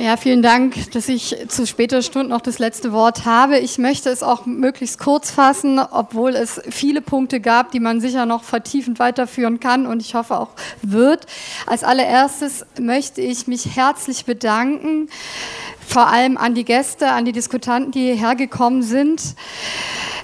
Ja, vielen Dank, dass ich zu später Stunde noch das letzte Wort habe. Ich möchte es auch möglichst kurz fassen, obwohl es viele Punkte gab, die man sicher noch vertiefend weiterführen kann und ich hoffe auch wird. Als allererstes möchte ich mich herzlich bedanken, vor allem an die Gäste, an die Diskutanten, die hierher gekommen sind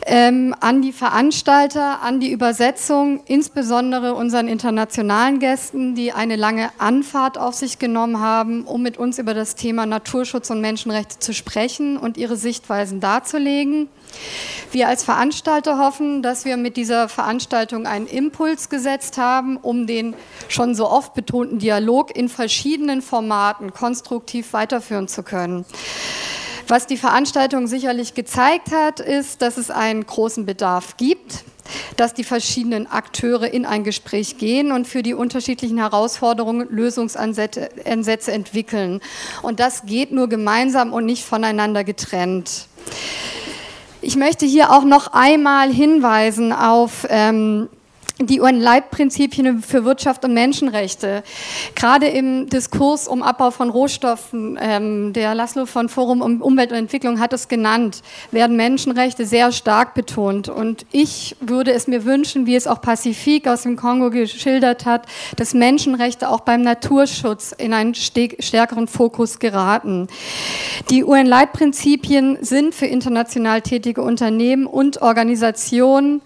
ähm, an die Veranstalter, an die Übersetzung, insbesondere unseren internationalen Gästen, die eine lange Anfahrt auf sich genommen haben, um mit uns über das Thema Naturschutz und Menschenrechte zu sprechen und ihre Sichtweisen darzulegen. Wir als Veranstalter hoffen, dass wir mit dieser Veranstaltung einen Impuls gesetzt haben, um den schon so oft betonten Dialog in verschiedenen Formaten konstruktiv weiterführen zu können. Was die Veranstaltung sicherlich gezeigt hat, ist, dass es einen großen Bedarf gibt, dass die verschiedenen Akteure in ein Gespräch gehen und für die unterschiedlichen Herausforderungen Lösungsansätze entwickeln. Und das geht nur gemeinsam und nicht voneinander getrennt. Ich möchte hier auch noch einmal hinweisen auf ähm, die UN-Leitprinzipien für Wirtschaft und Menschenrechte. Gerade im Diskurs um Abbau von Rohstoffen, ähm, der Laszlo von Forum um Umwelt und Entwicklung hat es genannt, werden Menschenrechte sehr stark betont. Und ich würde es mir wünschen, wie es auch Pazifik aus dem Kongo geschildert hat, dass Menschenrechte auch beim Naturschutz in einen stärkeren Fokus geraten. Die UN-Leitprinzipien sind für international tätige Unternehmen und Organisationen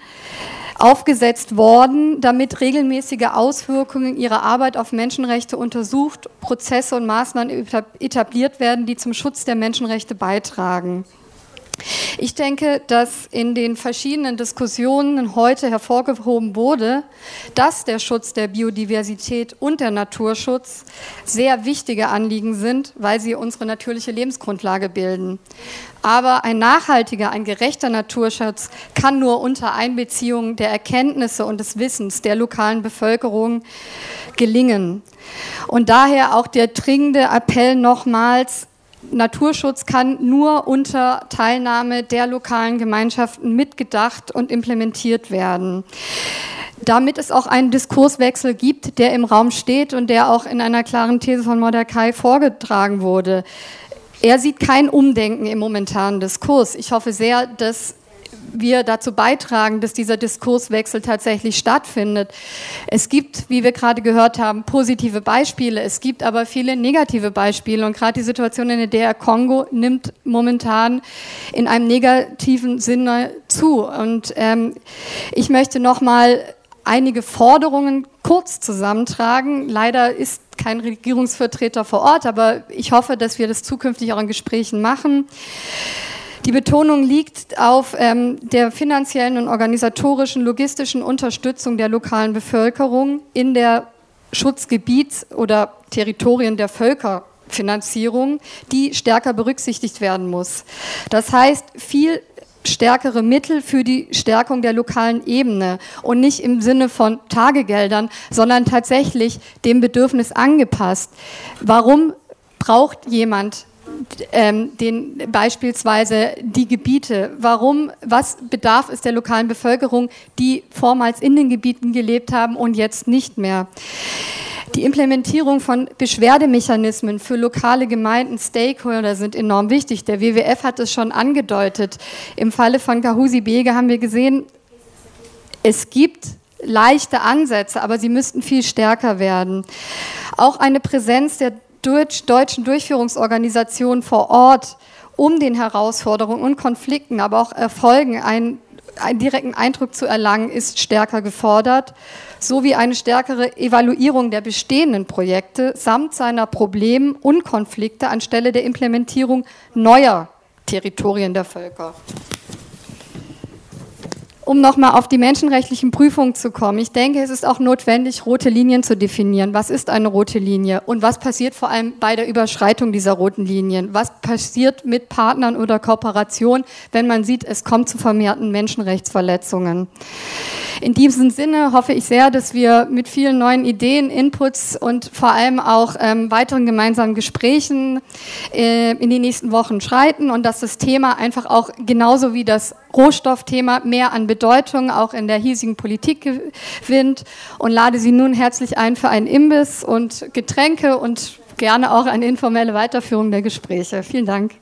aufgesetzt worden, damit regelmäßige Auswirkungen ihrer Arbeit auf Menschenrechte untersucht, Prozesse und Maßnahmen etabliert werden, die zum Schutz der Menschenrechte beitragen. Ich denke, dass in den verschiedenen Diskussionen heute hervorgehoben wurde, dass der Schutz der Biodiversität und der Naturschutz sehr wichtige Anliegen sind, weil sie unsere natürliche Lebensgrundlage bilden. Aber ein nachhaltiger, ein gerechter Naturschutz kann nur unter Einbeziehung der Erkenntnisse und des Wissens der lokalen Bevölkerung gelingen. Und daher auch der dringende Appell nochmals, Naturschutz kann nur unter Teilnahme der lokalen Gemeinschaften mitgedacht und implementiert werden. Damit es auch einen Diskurswechsel gibt, der im Raum steht und der auch in einer klaren These von Mordecai vorgetragen wurde. Er sieht kein Umdenken im momentanen Diskurs. Ich hoffe sehr, dass wir dazu beitragen, dass dieser Diskurswechsel tatsächlich stattfindet. Es gibt, wie wir gerade gehört haben, positive Beispiele, es gibt aber viele negative Beispiele und gerade die Situation in der DR Kongo nimmt momentan in einem negativen Sinne zu. Und ähm, ich möchte noch mal einige Forderungen kurz zusammentragen. Leider ist kein Regierungsvertreter vor Ort, aber ich hoffe, dass wir das zukünftig auch in Gesprächen machen. Die Betonung liegt auf ähm, der finanziellen und organisatorischen, logistischen Unterstützung der lokalen Bevölkerung in der Schutzgebiets- oder Territorien der Völkerfinanzierung, die stärker berücksichtigt werden muss. Das heißt, viel stärkere Mittel für die Stärkung der lokalen Ebene und nicht im Sinne von Tagegeldern, sondern tatsächlich dem Bedürfnis angepasst. Warum braucht jemand ähm, den, beispielsweise die Gebiete. Warum, was bedarf es der lokalen Bevölkerung, die vormals in den Gebieten gelebt haben und jetzt nicht mehr? Die Implementierung von Beschwerdemechanismen für lokale Gemeinden, Stakeholder sind enorm wichtig. Der WWF hat es schon angedeutet. Im Falle von Kahusi Bege haben wir gesehen, es gibt leichte Ansätze, aber sie müssten viel stärker werden. Auch eine Präsenz der deutschen Durchführungsorganisationen vor Ort, um den Herausforderungen und Konflikten, aber auch Erfolgen einen, einen direkten Eindruck zu erlangen, ist stärker gefordert, sowie eine stärkere Evaluierung der bestehenden Projekte samt seiner Probleme und Konflikte anstelle der Implementierung neuer Territorien der Völker um nochmal auf die menschenrechtlichen Prüfungen zu kommen. Ich denke, es ist auch notwendig, rote Linien zu definieren. Was ist eine rote Linie? Und was passiert vor allem bei der Überschreitung dieser roten Linien? Was passiert mit Partnern oder Kooperationen, wenn man sieht, es kommt zu vermehrten Menschenrechtsverletzungen? In diesem Sinne hoffe ich sehr, dass wir mit vielen neuen Ideen, Inputs und vor allem auch ähm, weiteren gemeinsamen Gesprächen äh, in die nächsten Wochen schreiten und dass das Thema einfach auch genauso wie das Rohstoffthema mehr an Bedeutung auch in der hiesigen Politik gewinnt und lade Sie nun herzlich ein für einen Imbiss und Getränke und gerne auch eine informelle Weiterführung der Gespräche. Vielen Dank.